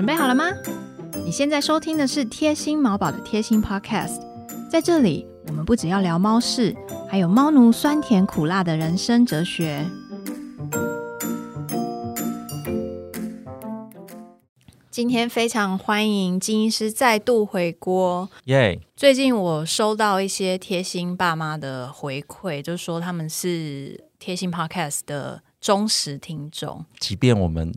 准备好了吗？你现在收听的是贴心毛宝的贴心 Podcast，在这里我们不只要聊猫事，还有猫奴酸甜苦辣的人生哲学。今天非常欢迎金医师再度回锅。耶！最近我收到一些贴心爸妈的回馈，就是说他们是贴心 Podcast 的忠实听众。即便我们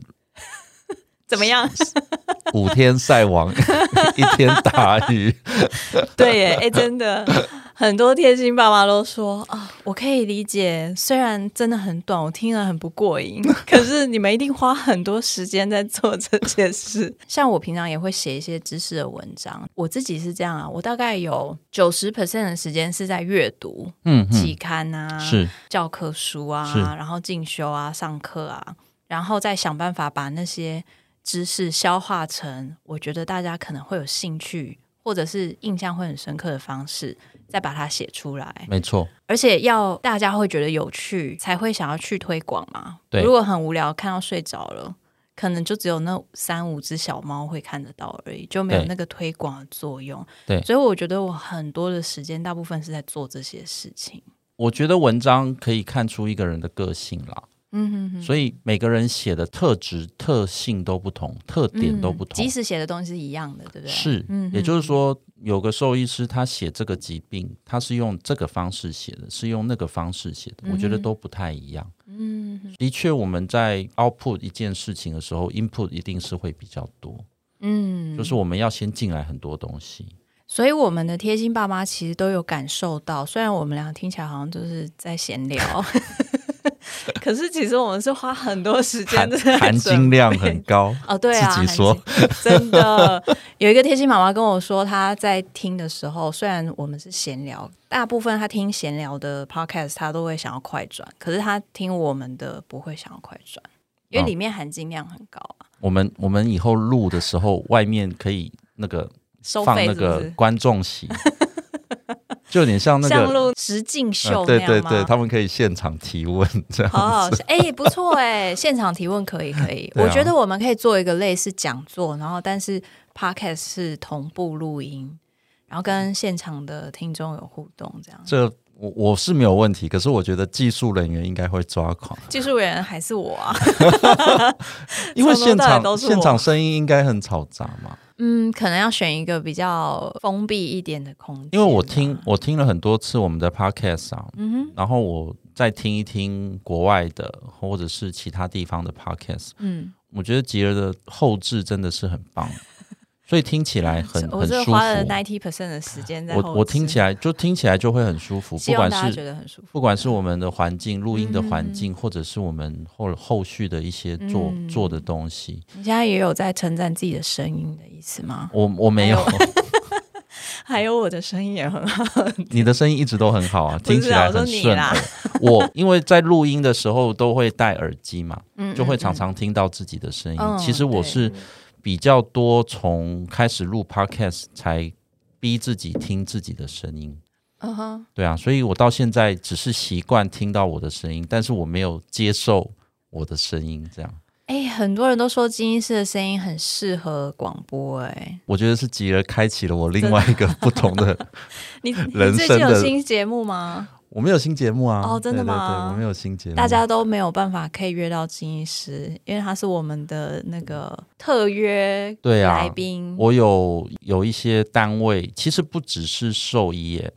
怎么样？五天晒网，一天打鱼，对耶，哎，真的很多贴心爸妈都说啊，我可以理解，虽然真的很短，我听了很不过瘾，可是你们一定花很多时间在做这件事。像我平常也会写一些知识的文章，我自己是这样啊，我大概有九十 percent 的时间是在阅读，嗯，期刊啊，是教科书啊，然后进修啊，上课啊，然后再想办法把那些。知识消化成我觉得大家可能会有兴趣，或者是印象会很深刻的方式，再把它写出来。没错，而且要大家会觉得有趣，才会想要去推广嘛。对，如果很无聊，看到睡着了，可能就只有那三五只小猫会看得到而已，就没有那个推广的作用。对，所以我觉得我很多的时间，大部分是在做这些事情。我觉得文章可以看出一个人的个性啦。嗯哼哼，所以每个人写的特质、特性都不同，特点都不同。即使写的东西是一样的，对不对？是，也就是说，有个兽医师他写这个疾病，他是用这个方式写的，是用那个方式写的，我觉得都不太一样。嗯，的确，我们在 output 一件事情的时候，input 一定是会比较多。嗯，就是我们要先进来很多东西。所以我们的贴心爸妈其实都有感受到，虽然我们俩听起来好像就是在闲聊。可是其实我们是花很多时间的，含金量很高哦。对啊，自己说真的 有一个贴心妈妈跟我说，她在听的时候，虽然我们是闲聊，大部分她听闲聊的 podcast，她都会想要快转，可是她听我们的不会想要快转，因为里面含金量很高啊。我们我们以后录的时候，外面可以那个放那个观众席。就有点像那个实境秀对对对，他们可以现场提问这样。好好，哎，不错哎，现场提问可以可以。我觉得我们可以做一个类似讲座，然后但是 podcast 是同步录音，然后跟现场的听众有互动这样。这我我是没有问题，可是我觉得技术人员应该会抓狂。技术人员还是我啊，因为 现场现场声音应该很嘈杂嘛。嗯，可能要选一个比较封闭一点的空间。因为我听我听了很多次我们的 podcast 啊，嗯哼，然后我再听一听国外的或者是其他地方的 podcast，嗯，我觉得吉儿的后置真的是很棒。所以听起来很很舒服。花了 ninety percent 的时间在我我听起来就听起来就会很舒服，不管是觉得很舒服，不管是我们的环境、录音的环境，或者是我们后后续的一些做做的东西。你现在也有在称赞自己的声音的意思吗？我我没有，还有我的声音也很好。你的声音一直都很好啊，听起来很顺。我因为在录音的时候都会戴耳机嘛，就会常常听到自己的声音。其实我是。比较多从开始录 podcast 才逼自己听自己的声音，嗯哼，对啊，所以我到现在只是习惯听到我的声音，但是我没有接受我的声音这样。哎，很多人都说金医师的声音很适合广播，哎，我觉得是吉儿开启了我另外一个不同的。你你最近有新节目吗？我们有新节目啊！哦，真的吗？对我们有新节目，大家都没有办法可以约到金医师，因为他是我们的那个特约对啊来宾。我有有一些单位，其实不只是兽医耶，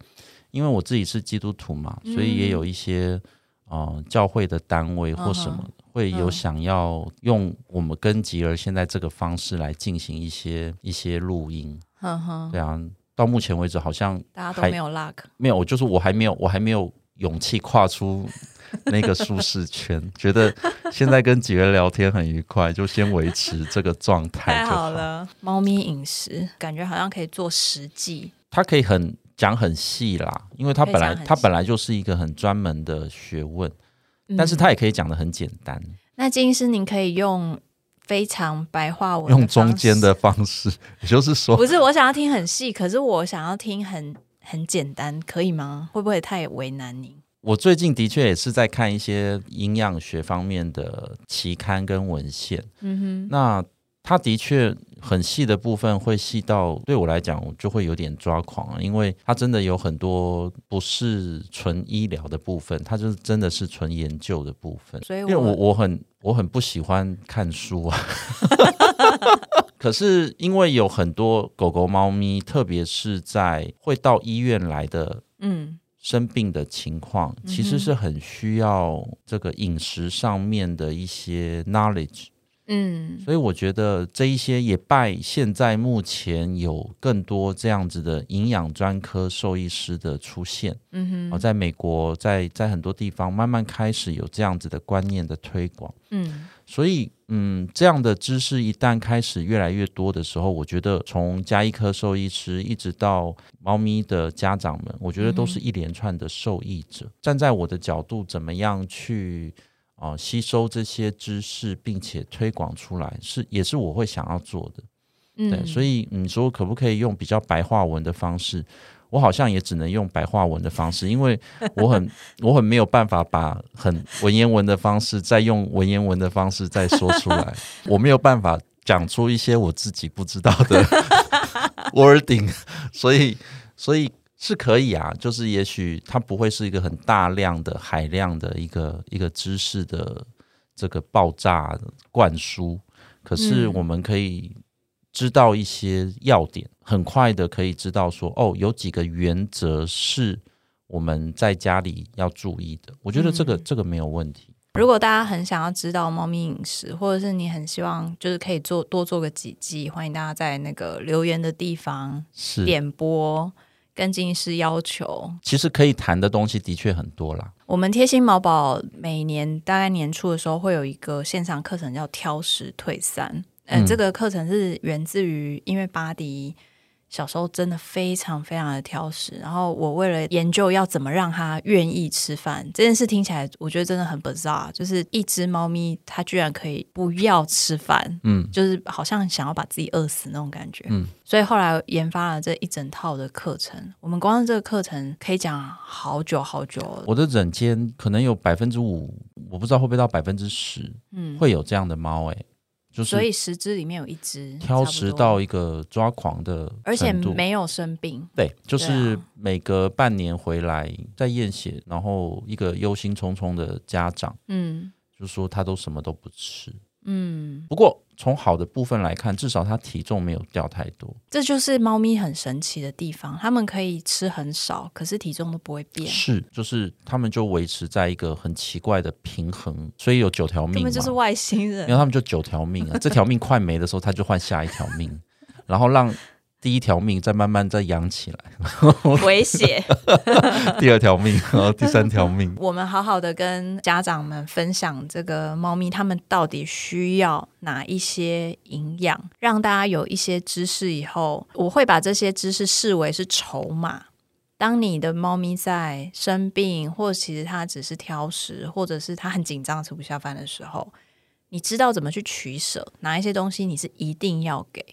因为我自己是基督徒嘛，所以也有一些呃教会的单位或什么会有想要用我们跟吉儿现在这个方式来进行一些一些录音。对啊。到目前为止，好像大家都没有 luck，没有，就是我还没有，我还没有勇气跨出那个舒适圈。觉得现在跟几个人聊天很愉快，就先维持这个状态。太好了，猫咪饮食感觉好像可以做实际，它可以很讲很细啦，因为它本来它本来就是一个很专门的学问，但是它也可以讲的很简单。那金医师，您可以用。非常白话文，用中间的方式，也就是说，不是我想要听很细，可是我想要听很很简单，可以吗？会不会太为难您？我最近的确也是在看一些营养学方面的期刊跟文献，嗯哼，那他的确很细的部分会细到对我来讲，就会有点抓狂啊，因为它真的有很多不是纯医疗的部分，它就是真的是纯研究的部分。所以，因为我我很我很不喜欢看书啊。可是因为有很多狗狗、猫咪，特别是在会到医院来的，嗯。生病的情况其实是很需要这个饮食上面的一些 knowledge，嗯，所以我觉得这一些也拜现在目前有更多这样子的营养专科兽医师的出现，嗯哼，在美国在在很多地方慢慢开始有这样子的观念的推广，嗯。所以，嗯，这样的知识一旦开始越来越多的时候，我觉得从加医科兽医师一直到猫咪的家长们，我觉得都是一连串的受益者。站在我的角度，怎么样去啊吸收这些知识，并且推广出来，是也是我会想要做的。对，所以你说可不可以用比较白话文的方式？我好像也只能用白话文的方式，因为我很我很没有办法把很文言文的方式再用文言文的方式再说出来，我没有办法讲出一些我自己不知道的 wording，所以所以是可以啊，就是也许它不会是一个很大量的海量的一个一个知识的这个爆炸灌输，可是我们可以。知道一些要点，很快的可以知道说，哦，有几个原则是我们在家里要注意的。我觉得这个这个没有问题。如果大家很想要知道猫咪饮食，或者是你很希望就是可以做多做个几季，欢迎大家在那个留言的地方是点播跟进师要求。其实可以谈的东西的确很多啦。我们贴心毛宝每年大概年初的时候会有一个线上课程，叫挑食退散。嗯，这个课程是源自于，因为巴迪小时候真的非常非常的挑食，然后我为了研究要怎么让它愿意吃饭这件事，听起来我觉得真的很 bizarre，就是一只猫咪它居然可以不要吃饭，嗯，就是好像想要把自己饿死那种感觉，嗯，所以后来研发了这一整套的课程，我们光这个课程可以讲好久好久。我的诊间可能有百分之五，我不知道会不会到百分之十，嗯，会有这样的猫，哎。所以十只里面有一只挑食到一个抓狂的，而且没有生病。对，就是每隔半年回来再验血，然后一个忧心忡忡的家长，嗯，就说他都什么都不吃。嗯，不过从好的部分来看，至少它体重没有掉太多。这就是猫咪很神奇的地方，它们可以吃很少，可是体重都不会变。是，就是它们就维持在一个很奇怪的平衡，所以有九条命。他们就是外星人，因为他们就九条命啊，这条命快没的时候，它就换下一条命，然后让。第一条命再慢慢再养起来，威胁。第二条命，然后第三条命。我们好好的跟家长们分享这个猫咪，它们到底需要哪一些营养，让大家有一些知识以后，我会把这些知识视为是筹码。当你的猫咪在生病，或其实它只是挑食，或者是它很紧张吃不下饭的时候，你知道怎么去取舍，哪一些东西你是一定要给。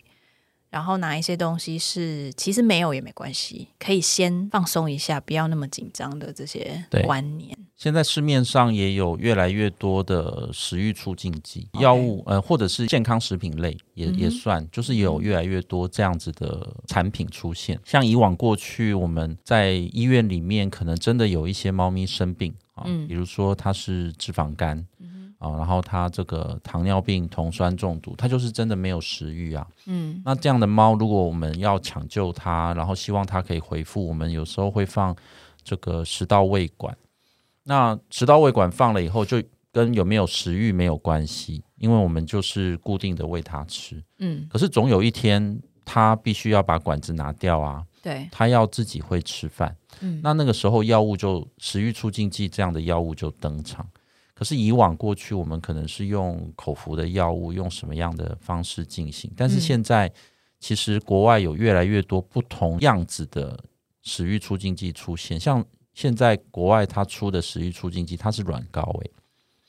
然后拿一些东西是其实没有也没关系，可以先放松一下，不要那么紧张的这些观念。现在市面上也有越来越多的食欲促进剂药物，呃，或者是健康食品类也也算，就是有越来越多这样子的产品出现。像以往过去我们在医院里面，可能真的有一些猫咪生病啊，比如说它是脂肪肝。啊，然后它这个糖尿病、酮酸中毒，它就是真的没有食欲啊。嗯，那这样的猫，如果我们要抢救它，然后希望它可以恢复，我们有时候会放这个食道胃管。那食道胃管放了以后，就跟有没有食欲没有关系，因为我们就是固定的喂它吃。嗯，可是总有一天，它必须要把管子拿掉啊。对，它要自己会吃饭。嗯，那那个时候药物就食欲促进剂这样的药物就登场。可是以往过去，我们可能是用口服的药物，用什么样的方式进行？但是现在，其实国外有越来越多不同样子的食欲促进剂出现。像现在国外它出的食欲促进剂，它是软膏，诶，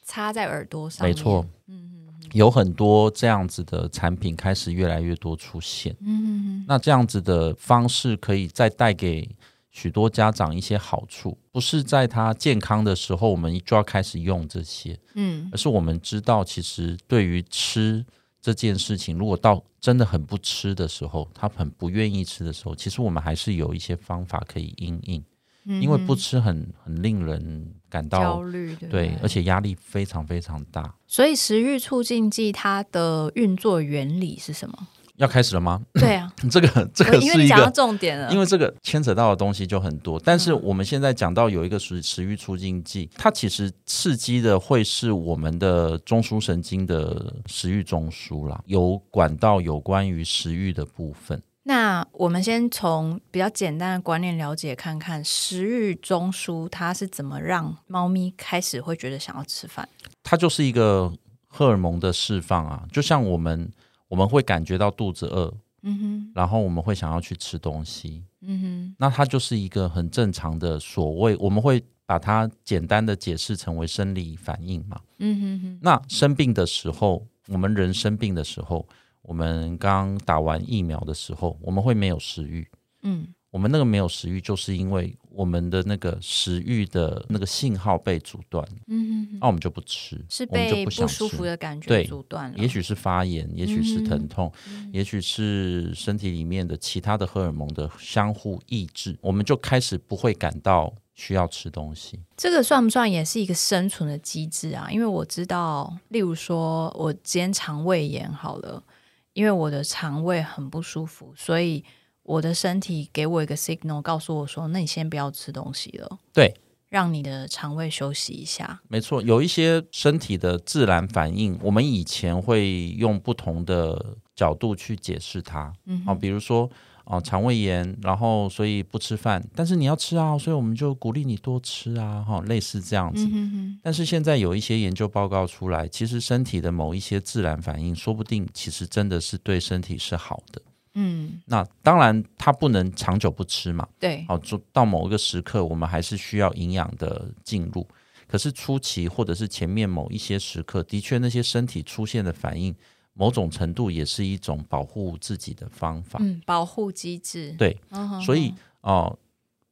插在耳朵上。没错，嗯嗯，有很多这样子的产品开始越来越多出现。嗯嗯，那这样子的方式可以再带给。许多家长一些好处，不是在他健康的时候，我们就要开始用这些，嗯，而是我们知道，其实对于吃这件事情，如果到真的很不吃的时候，他很不愿意吃的时候，其实我们还是有一些方法可以应应。因为不吃很很令人感到焦虑，对，而且压力非常非常大。所以食欲促进剂它的运作原理是什么？要开始了吗？对啊，这个这个是一个重点了，因为这个牵扯到的东西就很多。但是我们现在讲到有一个食食欲促进剂，它其实刺激的会是我们的中枢神经的食欲中枢啦，有管道有关于食欲的部分。那我们先从比较简单的观念了解看看，食欲中枢它是怎么让猫咪开始会觉得想要吃饭？它就是一个荷尔蒙的释放啊，就像我们我们会感觉到肚子饿，嗯哼，然后我们会想要去吃东西，嗯哼，那它就是一个很正常的所谓，我们会把它简单的解释成为生理反应嘛，嗯哼哼。那生病的时候，我们人生病的时候。我们刚打完疫苗的时候，我们会没有食欲。嗯，我们那个没有食欲，就是因为我们的那个食欲的那个信号被阻断。嗯哼，那我们就不吃，是被不舒服的感觉阻断了。也许是发炎，也许是疼痛，也许是身体里面的其他的荷尔蒙的相互抑制，我们就开始不会感到需要吃东西。这个算不算也是一个生存的机制啊？因为我知道，例如说我今天肠胃炎好了。因为我的肠胃很不舒服，所以我的身体给我一个 signal，告诉我说：“那你先不要吃东西了。”对，让你的肠胃休息一下。没错，有一些身体的自然反应，我们以前会用不同的角度去解释它。嗯，好，比如说。啊，肠胃炎，然后所以不吃饭，但是你要吃啊，所以我们就鼓励你多吃啊，哈，类似这样子。嗯但是现在有一些研究报告出来，其实身体的某一些自然反应，说不定其实真的是对身体是好的。嗯，那当然它不能长久不吃嘛。对，哦，就到某一个时刻，我们还是需要营养的进入。可是初期或者是前面某一些时刻，的确那些身体出现的反应。某种程度也是一种保护自己的方法，嗯，保护机制，对，所以哦，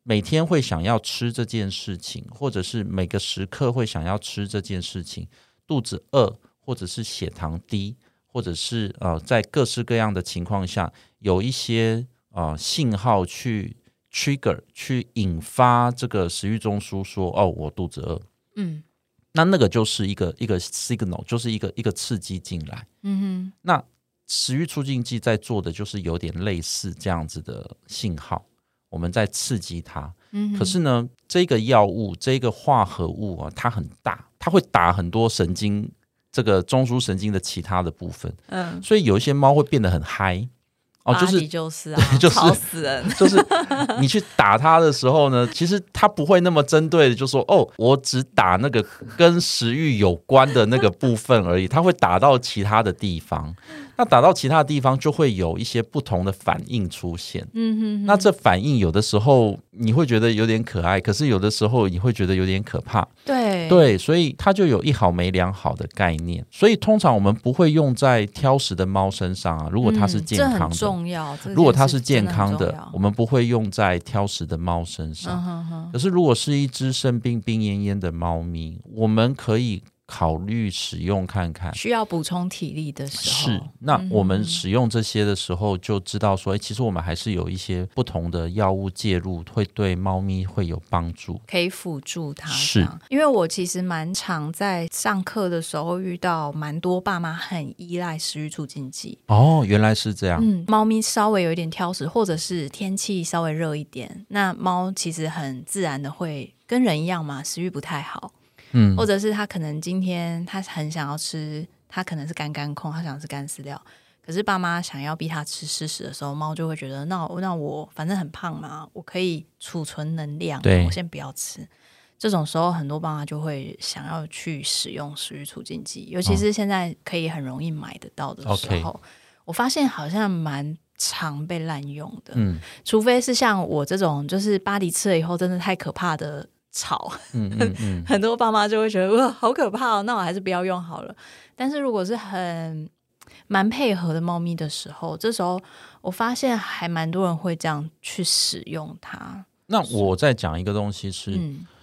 每天会想要吃这件事情，或者是每个时刻会想要吃这件事情，肚子饿，或者是血糖低，或者是呃，在各式各样的情况下，有一些啊信号去 trigger 去引发这个食欲中枢说，哦，我肚子饿，嗯。那那个就是一个一个 signal，就是一个一个刺激进来。嗯哼。那食欲促进剂在做的就是有点类似这样子的信号，我们在刺激它。嗯。可是呢，这个药物这个化合物啊，它很大，它会打很多神经，这个中枢神经的其他的部分。嗯。所以有一些猫会变得很嗨。哦，就是就是啊，就是死人，就是你去打他的时候呢，其实他不会那么针对的，就说哦，我只打那个跟食欲有关的那个部分而已，他会打到其他的地方。那打到其他地方就会有一些不同的反应出现。嗯哼，那这反应有的时候你会觉得有点可爱，可是有的时候你会觉得有点可怕。对对，所以它就有一好没两好的概念。所以通常我们不会用在挑食的猫身上啊。如果它是健康的，重要。如果它是健康的，我们不会用在挑食的猫身上。可是如果是一只生病病恹恹的猫咪，我们可以。考虑使用看看，需要补充体力的时候，是那我们使用这些的时候，就知道说，哎，其实我们还是有一些不同的药物介入，会对猫咪会有帮助，可以辅助它。是，因为我其实蛮常在上课的时候遇到蛮多爸妈很依赖食欲促进剂。哦，原来是这样。嗯，猫咪稍微有一点挑食，或者是天气稍微热一点，那猫其实很自然的会跟人一样嘛，食欲不太好。嗯，或者是他可能今天他很想要吃，他可能是干干控，他想吃干饲料，可是爸妈想要逼他吃湿食的时候，猫就会觉得，那那我反正很胖嘛，我可以储存能量，我先不要吃。这种时候，很多爸妈就会想要去使用食欲促进剂，尤其是现在可以很容易买得到的时候，我发现好像蛮常被滥用的。嗯，除非是像我这种，就是巴黎吃了以后真的太可怕的。吵，很多爸妈就会觉得哇，好可怕哦，那我还是不要用好了。但是如果是很蛮配合的猫咪的时候，这时候我发现还蛮多人会这样去使用它。那我再讲一个东西是，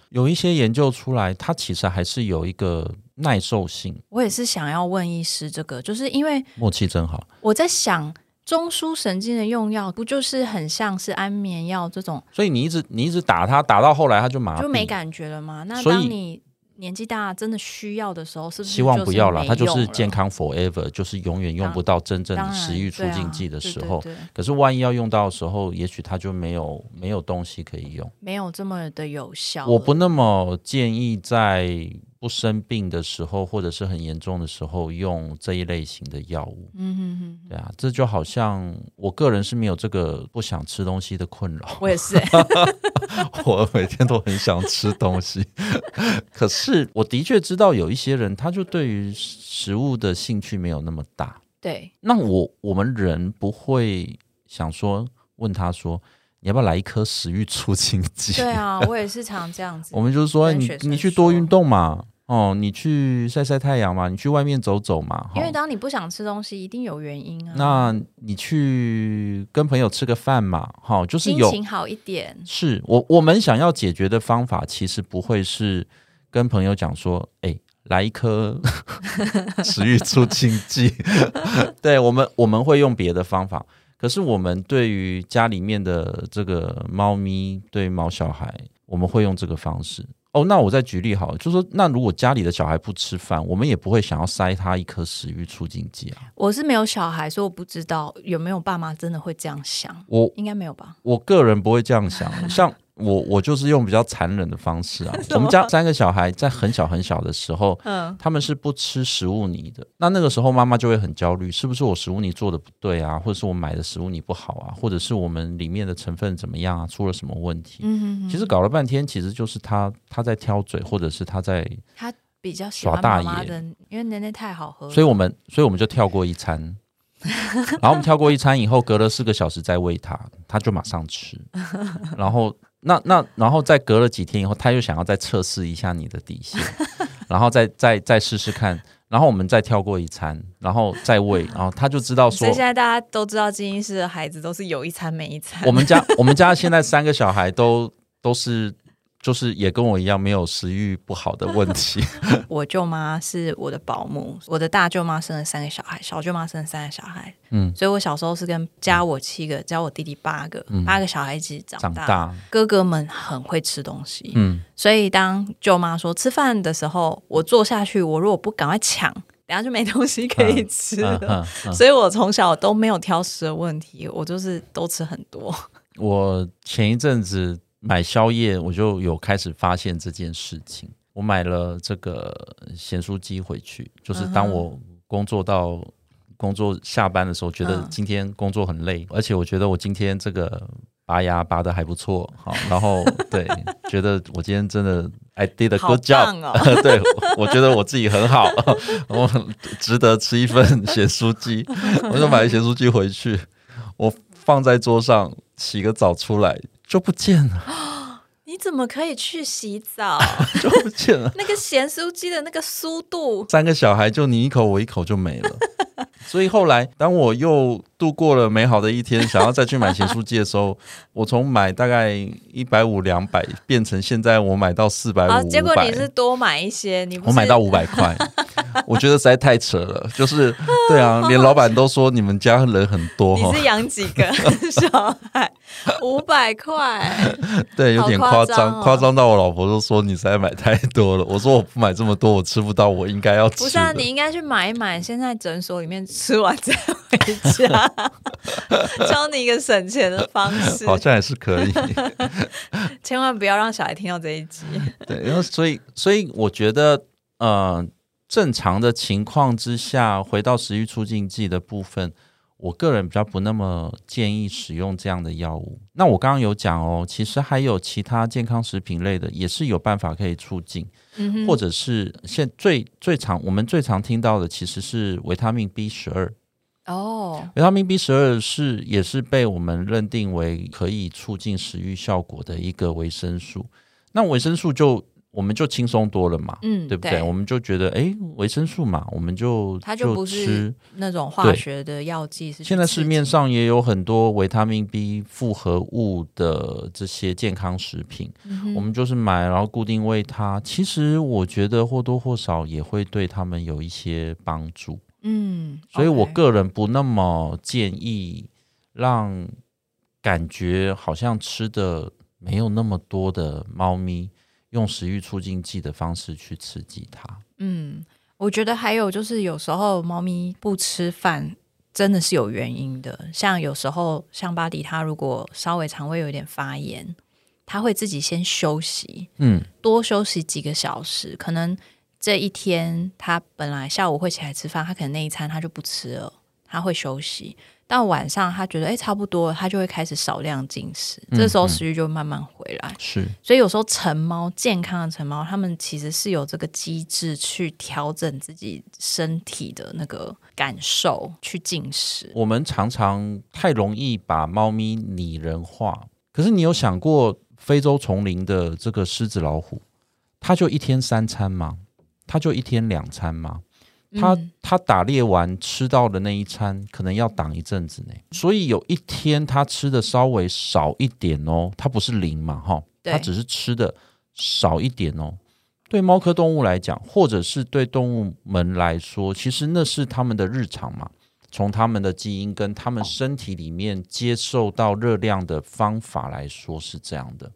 有一些研究出来，它其实还是有一个耐受性。我也是想要问医师这个，就是因为默契真好。我在想，中枢神经的用药不就是很像是安眠药这种？所以你一直你一直打它，打到后来它就麻就没感觉了吗？那当你。年纪大真的需要的时候，是不是希望不要了？它就是健康 forever，就是永远用不到真正的食欲促进剂的时候。可是万一要用到的时候，也许它就没有没有东西可以用，没有这么的有效。我不那么建议在。不生病的时候，或者是很严重的时候，用这一类型的药物。嗯哼哼，对啊，这就好像我个人是没有这个不想吃东西的困扰。我也是，我每天都很想吃东西。可是我的确知道有一些人，他就对于食物的兴趣没有那么大。对，那我我们人不会想说问他说。你要不要来一颗食欲促进剂？对啊，我也是常这样子。我们就是说，你你去多运动嘛，哦，你去晒晒太阳嘛，你去外面走走嘛。因为当你不想吃东西，一定有原因啊。那你去跟朋友吃个饭嘛，好，就是心情好一点。是我我们想要解决的方法，其实不会是跟朋友讲说，哎，来一颗 食欲促进剂。对我们我们会用别的方法。可是我们对于家里面的这个猫咪，对毛小孩，我们会用这个方式哦。那我再举例好，就说那如果家里的小孩不吃饭，我们也不会想要塞他一颗食欲促进剂啊。我是没有小孩，所以我不知道有没有爸妈真的会这样想。我应该没有吧？我个人不会这样想，像。我我就是用比较残忍的方式啊。我们家三个小孩在很小很小的时候，嗯，他们是不吃食物泥的。那那个时候妈妈就会很焦虑，是不是我食物泥做的不对啊，或者是我买的食物泥不好啊，或者是我们里面的成分怎么样啊，出了什么问题？嗯其实搞了半天，其实就是他他在挑嘴，或者是他在他比较耍大爷，因为奶奶太好喝，所以我们所以我们就跳过一餐。然后我们跳过一餐以后，隔了四个小时再喂他，他就马上吃，然后。那那然后再隔了几天以后，他又想要再测试一下你的底线，然后再再再试试看，然后我们再跳过一餐，然后再喂，然后他就知道说，所以现在大家都知道，基因师的孩子都是有一餐没一餐。我们家 我们家现在三个小孩都都是。就是也跟我一样没有食欲不好的问题。我舅妈是我的保姆，我的大舅妈生了三个小孩，小舅妈生了三个小孩。嗯，所以我小时候是跟加我七个，加我弟弟八个，八个小孩一起长大。哥哥们很会吃东西，嗯，所以当舅妈说吃饭的时候，我坐下去，我如果不赶快抢，等下就没东西可以吃了。所以我从小都没有挑食的问题，我就是都吃很多。我前一阵子。买宵夜，我就有开始发现这件事情。我买了这个咸酥鸡回去，就是当我工作到工作下班的时候，觉得今天工作很累，而且我觉得我今天这个拔牙拔的还不错，好，然后对，觉得我今天真的 I did a good job，对，我觉得我自己很好，我值得吃一份咸酥鸡，我就买咸酥鸡回去，我放在桌上，洗个澡出来。就不见了，你怎么可以去洗澡？就不见了，那个咸酥鸡的那个酥度，三个小孩就你一口我一口就没了。所以后来，当我又度过了美好的一天，想要再去买咸酥鸡的时候，我从买大概一百五两百，变成现在我买到四百五。结果你是多买一些，你我买到五百块，我觉得实在太扯了。就是对啊，连老板都说你们家人很多。你是养几个小孩？五百块？对，有点夸张，夸张到我老婆都说你实在买太多了。我说我不买这么多，我吃不到我应该要吃。不是啊，你应该去买一买，现在诊所里面。吃完再回家，教你一个省钱的方式，好像也是可以。千万不要让小孩听到这一集。对，然后所以所以我觉得，呃，正常的情况之下，回到食欲促进剂的部分。我个人比较不那么建议使用这样的药物。那我刚刚有讲哦，其实还有其他健康食品类的，也是有办法可以促进，或者是现最最常我们最常听到的，其实是维他命 B 十二。哦，维他命 B 十二是也是被我们认定为可以促进食欲效果的一个维生素。那维生素就我们就轻松多了嘛，嗯，对不对？我们就觉得，哎，维生素嘛，我们就它就不是那种化学的药剂。现在市面上也有很多维他命 B 复合物的这些健康食品，我们就是买，然后固定喂它。其实我觉得或多或少也会对他们有一些帮助。嗯，所以我个人不那么建议让感觉好像吃的没有那么多的猫咪。用食欲促进剂的方式去刺激它。嗯，我觉得还有就是，有时候猫咪不吃饭真的是有原因的。像有时候，像巴迪，他如果稍微肠胃有点发炎，他会自己先休息，嗯，多休息几个小时。可能这一天他本来下午会起来吃饭，他可能那一餐他就不吃了，他会休息。到晚上，他觉得哎差不多，他就会开始少量进食，这时候食欲就慢慢回来。是，所以有时候成猫健康的成猫，他们其实是有这个机制去调整自己身体的那个感受去进食。我们常常太容易把猫咪拟人化，可是你有想过非洲丛林的这个狮子老虎，它就一天三餐吗？它就一天两餐吗？他他打猎完吃到的那一餐，可能要挡一阵子呢。所以有一天他吃的稍微少一点哦，他不是零嘛哈，他只是吃的少一点哦。对猫科动物来讲，或者是对动物们来说，其实那是他们的日常嘛。从他们的基因跟他们身体里面接受到热量的方法来说是这样的。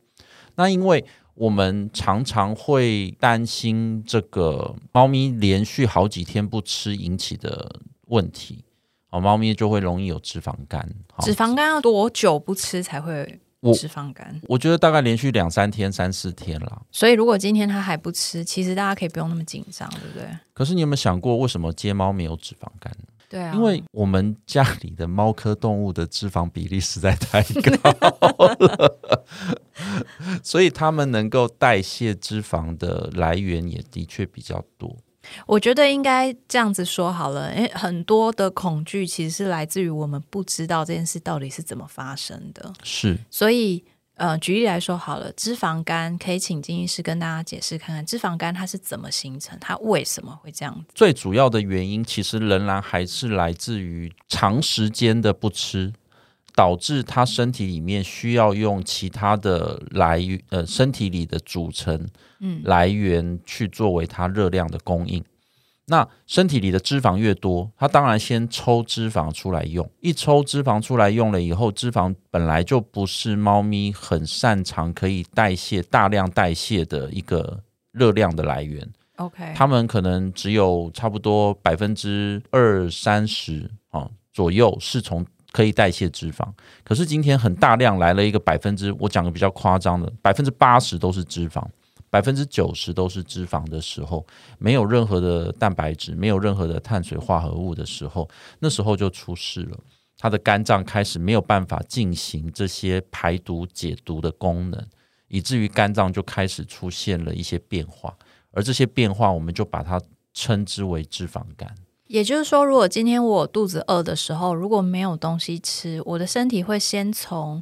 那因为。我们常常会担心这个猫咪连续好几天不吃引起的问题，哦，猫咪就会容易有脂肪肝。脂肪肝要多久不吃才会脂肪肝？我觉得大概连续两三天、三四天了。所以如果今天它还不吃，其实大家可以不用那么紧张，对不对？可是你有没有想过，为什么接猫没有脂肪肝？对啊，因为我们家里的猫科动物的脂肪比例实在太高了，所以它们能够代谢脂肪的来源也的确比较多。我觉得应该这样子说好了，因为很多的恐惧其实是来自于我们不知道这件事到底是怎么发生的。是，所以。呃，举例来说好了，脂肪肝可以请金医师跟大家解释看看，脂肪肝它是怎么形成，它为什么会这样子？最主要的原因其实仍然还是来自于长时间的不吃，导致他身体里面需要用其他的来，呃，身体里的组成嗯来源去作为它热量的供应。那身体里的脂肪越多，它当然先抽脂肪出来用。一抽脂肪出来用了以后，脂肪本来就不是猫咪很擅长可以代谢、大量代谢的一个热量的来源。OK，它们可能只有差不多百分之二三十啊左右是从可以代谢脂肪。可是今天很大量来了一个百分之，我讲个比较夸张的，百分之八十都是脂肪。百分之九十都是脂肪的时候，没有任何的蛋白质，没有任何的碳水化合物的时候，那时候就出事了。它的肝脏开始没有办法进行这些排毒解毒的功能，以至于肝脏就开始出现了一些变化。而这些变化，我们就把它称之为脂肪肝。也就是说，如果今天我肚子饿的时候，如果没有东西吃，我的身体会先从。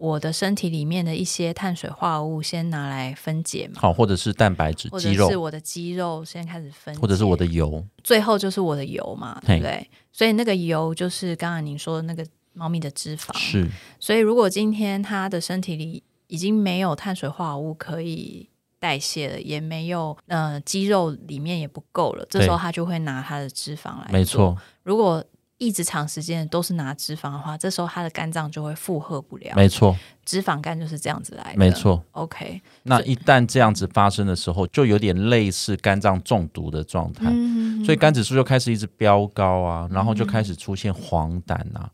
我的身体里面的一些碳水化合物先拿来分解嘛，好，或者是蛋白质、肌肉，是我的肌肉先开始分解，或者是我的油，最后就是我的油嘛，对不对？所以那个油就是刚才您说的那个猫咪的脂肪，是。所以如果今天它的身体里已经没有碳水化合物可以代谢了，也没有呃肌肉里面也不够了，这时候它就会拿它的脂肪来，没错。如果一直长时间都是拿脂肪的话，这时候他的肝脏就会负荷不了。没错，脂肪肝就是这样子来的。没错，OK。那一旦这样子发生的时候，就有点类似肝脏中毒的状态，所以肝指数就开始一直飙高啊，然后就开始出现黄疸啊，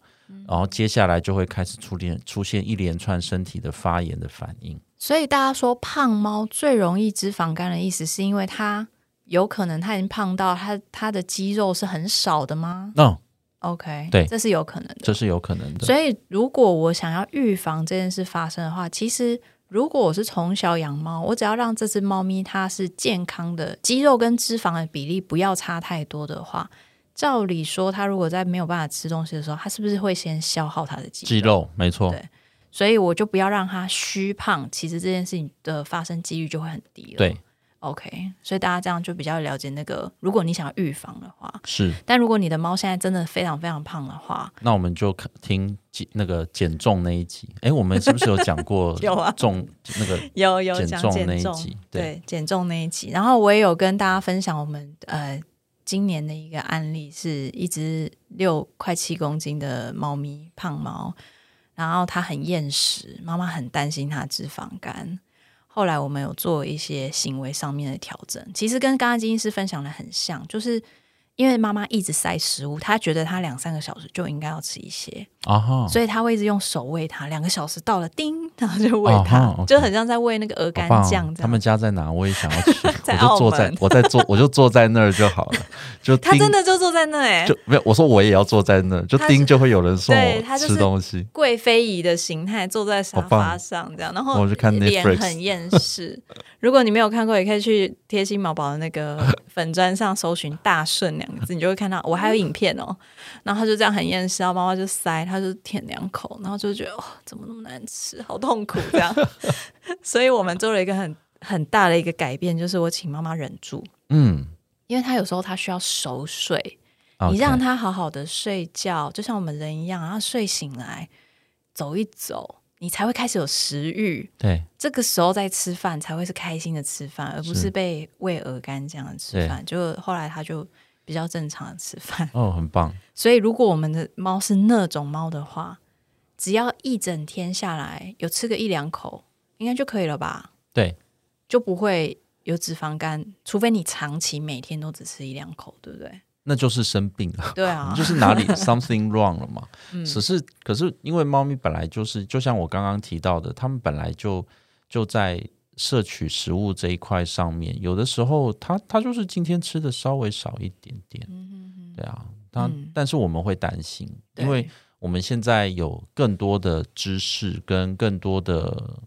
然后接下来就会开始出现出现一连串身体的发炎的反应。所以大家说胖猫最容易脂肪肝的意思，是因为它有可能它已经胖到它它的肌肉是很少的吗？嗯。OK，对，这是有可能的，这是有可能的。所以，如果我想要预防这件事发生的话，其实如果我是从小养猫，我只要让这只猫咪它是健康的，肌肉跟脂肪的比例不要差太多的话，照理说，它如果在没有办法吃东西的时候，它是不是会先消耗它的肌肌肉？没错，对。所以我就不要让它虚胖，其实这件事情的发生几率就会很低了。对。OK，所以大家这样就比较了解那个。如果你想要预防的话，是。但如果你的猫现在真的非常非常胖的话，那我们就听那个减重那一集。哎，我们是不是有讲过？有啊，重那个有有减重那一集，对，减重那一集。然后我也有跟大家分享我们呃今年的一个案例，是一只六快七公斤的猫咪胖猫，然后它很厌食，妈妈很担心它脂肪肝。后来我们有做一些行为上面的调整，其实跟刚刚金医师分享的很像，就是因为妈妈一直塞食物，她觉得她两三个小时就应该要吃一些。啊所以她会一直用手喂它，两个小时到了，叮，然后就喂它，就很像在喂那个鹅肝酱。他们家在哪？我也想要去。我就坐在，我在坐，我就坐在那儿就好了。就 他真的就坐在那哎，就没有。我说我也要坐在那儿，就叮就会有人送我吃东西。贵妃仪的形态坐在沙发上这样，然后我就看脸很厌世。如果你没有看过，也可以去贴心毛宝的那个粉砖上搜寻“大顺”两个字，你就会看到。我还有影片哦，然后他就这样很厌世，然后妈妈就塞他。就舔两口，然后就觉得哇，怎么那么难吃，好痛苦这样。所以我们做了一个很很大的一个改变，就是我请妈妈忍住，嗯，因为她有时候她需要熟睡，你让她好好的睡觉，就像我们人一样，然后睡醒来走一走，你才会开始有食欲。对，这个时候在吃饭才会是开心的吃饭，而不是被喂鹅肝这样的吃饭。就后来他就。比较正常的吃饭哦，很棒。所以如果我们的猫是那种猫的话，只要一整天下来有吃个一两口，应该就可以了吧？对，就不会有脂肪肝，除非你长期每天都只吃一两口，对不对？那就是生病了。对啊，就是哪里 something wrong 了嘛。嗯只是，可是因为猫咪本来就是，就像我刚刚提到的，它们本来就就在。摄取食物这一块上面，有的时候他他就是今天吃的稍微少一点点，对啊，他但是我们会担心，因为我们现在有更多的知识跟更多的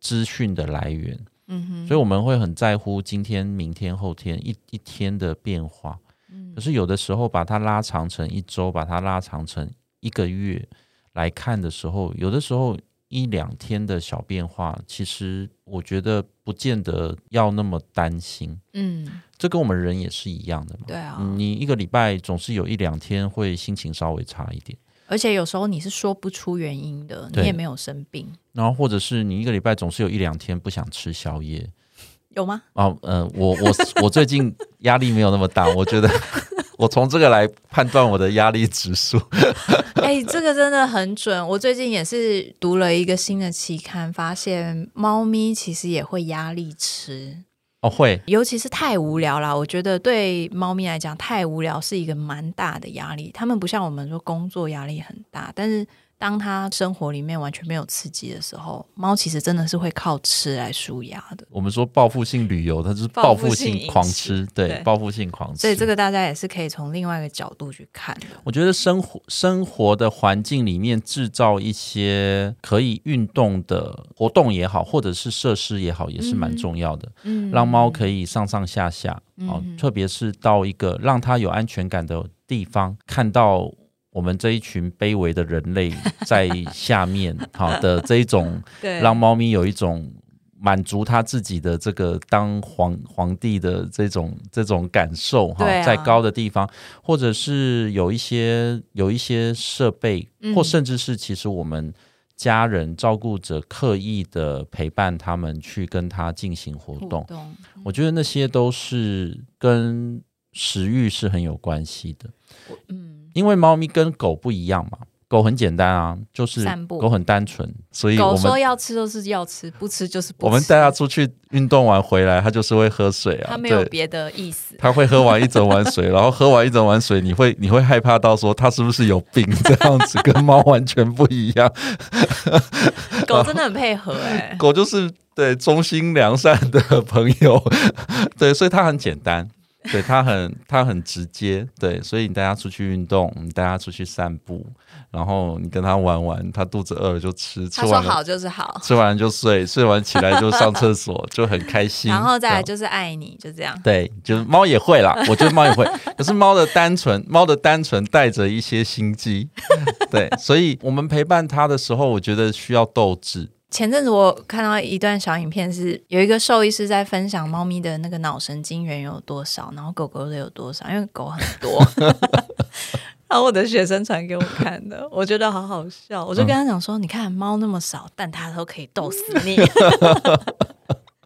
资讯的来源，嗯哼，所以我们会很在乎今天、明天、后天一一天的变化，可是有的时候把它拉长成一周，把它拉长成一个月来看的时候，有的时候。一两天的小变化，其实我觉得不见得要那么担心。嗯，这跟我们人也是一样的嘛。对啊，你一个礼拜总是有一两天会心情稍微差一点，而且有时候你是说不出原因的，你也没有生病。然后或者是你一个礼拜总是有一两天不想吃宵夜，有吗？哦，嗯，我我我最近压力没有那么大，我觉得。我从这个来判断我的压力指数。哎，这个真的很准。我最近也是读了一个新的期刊，发现猫咪其实也会压力吃。哦，会，尤其是太无聊了。我觉得对猫咪来讲，太无聊是一个蛮大的压力。它们不像我们说工作压力很大，但是。当它生活里面完全没有刺激的时候，猫其实真的是会靠吃来舒压的。我们说报复性旅游，它是报复性狂吃，对，报复性狂吃。所以这个大家也是可以从另外一个角度去看。我觉得生活生活的环境里面制造一些可以运动的活动也好，或者是设施也好，也是蛮重要的。嗯，让猫可以上上下下，哦，特别是到一个让它有安全感的地方，看到。我们这一群卑微的人类在下面，好的这一种，让猫咪有一种满足它自己的这个当皇皇帝的这种这种感受哈，在高的地方，或者是有一些有一些设备，或甚至是其实我们家人照顾者刻意的陪伴他们去跟他进行活动，我觉得那些都是跟食欲是很有关系的，嗯。因为猫咪跟狗不一样嘛，狗很简单啊，就是狗很单纯，所以狗说要吃就是要吃，不吃就是不吃。我们带它出去运动完回来，它就是会喝水啊，它没有别的意思。它会喝完一整碗水，然后喝完一整碗水，你会你会害怕到说它是不是有病这样子，跟猫完全不一样。狗真的很配合哎，狗就是对忠心良善的朋友，对，所以它很简单。对它很，它很直接，对，所以你带它出去运动，你带它出去散步，然后你跟它玩玩，它肚子饿了就吃，吃完好就是好，吃完就睡，睡完起来就上厕所，就很开心。然后再来就是爱你，就这样。对，就是猫也会啦，我觉得猫也会，可是猫的单纯，猫的单纯带着一些心机，对，所以我们陪伴它的时候，我觉得需要斗志。前阵子我看到一段小影片，是有一个兽医师在分享猫咪的那个脑神经元有多少，然后狗狗的有多少，因为狗很多。然后我的学生传给我看的，我觉得好好笑，我就跟他讲说：“你看猫那么少，但它都可以逗死你。”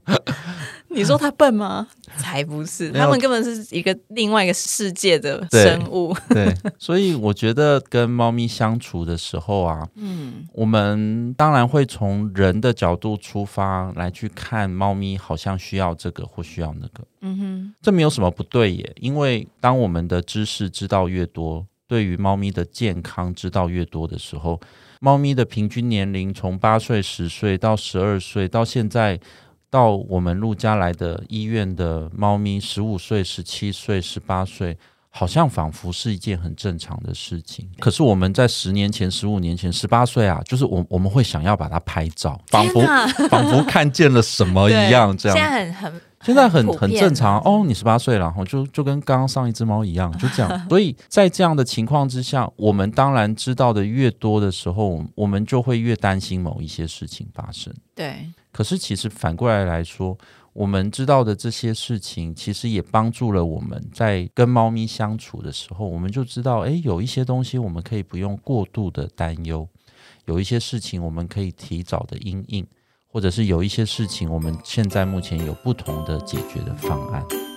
你说它笨吗？才不是，他们根本是一个另外一个世界的生物。对，所以我觉得跟猫咪相处的时候啊，嗯，我们当然会从人的角度出发来去看猫咪，好像需要这个或需要那个。嗯哼，这没有什么不对耶，因为当我们的知识知道越多，对于猫咪的健康知道越多的时候，猫咪的平均年龄从八岁、十岁到十二岁，到现在。到我们陆家来的医院的猫咪，十五岁、十七岁、十八岁，好像仿佛是一件很正常的事情。可是我们在十年前、十五年前、十八岁啊，就是我我们会想要把它拍照，仿佛 仿佛看见了什么一样。这样现在很很现在很很正常哦。你十八岁了，然后就就跟刚刚上一只猫一样，就这样。所以在这样的情况之下，我们当然知道的越多的时候，我们就会越担心某一些事情发生。对。可是，其实反过来来说，我们知道的这些事情，其实也帮助了我们在跟猫咪相处的时候，我们就知道，哎，有一些东西我们可以不用过度的担忧，有一些事情我们可以提早的应应，或者是有一些事情我们现在目前有不同的解决的方案。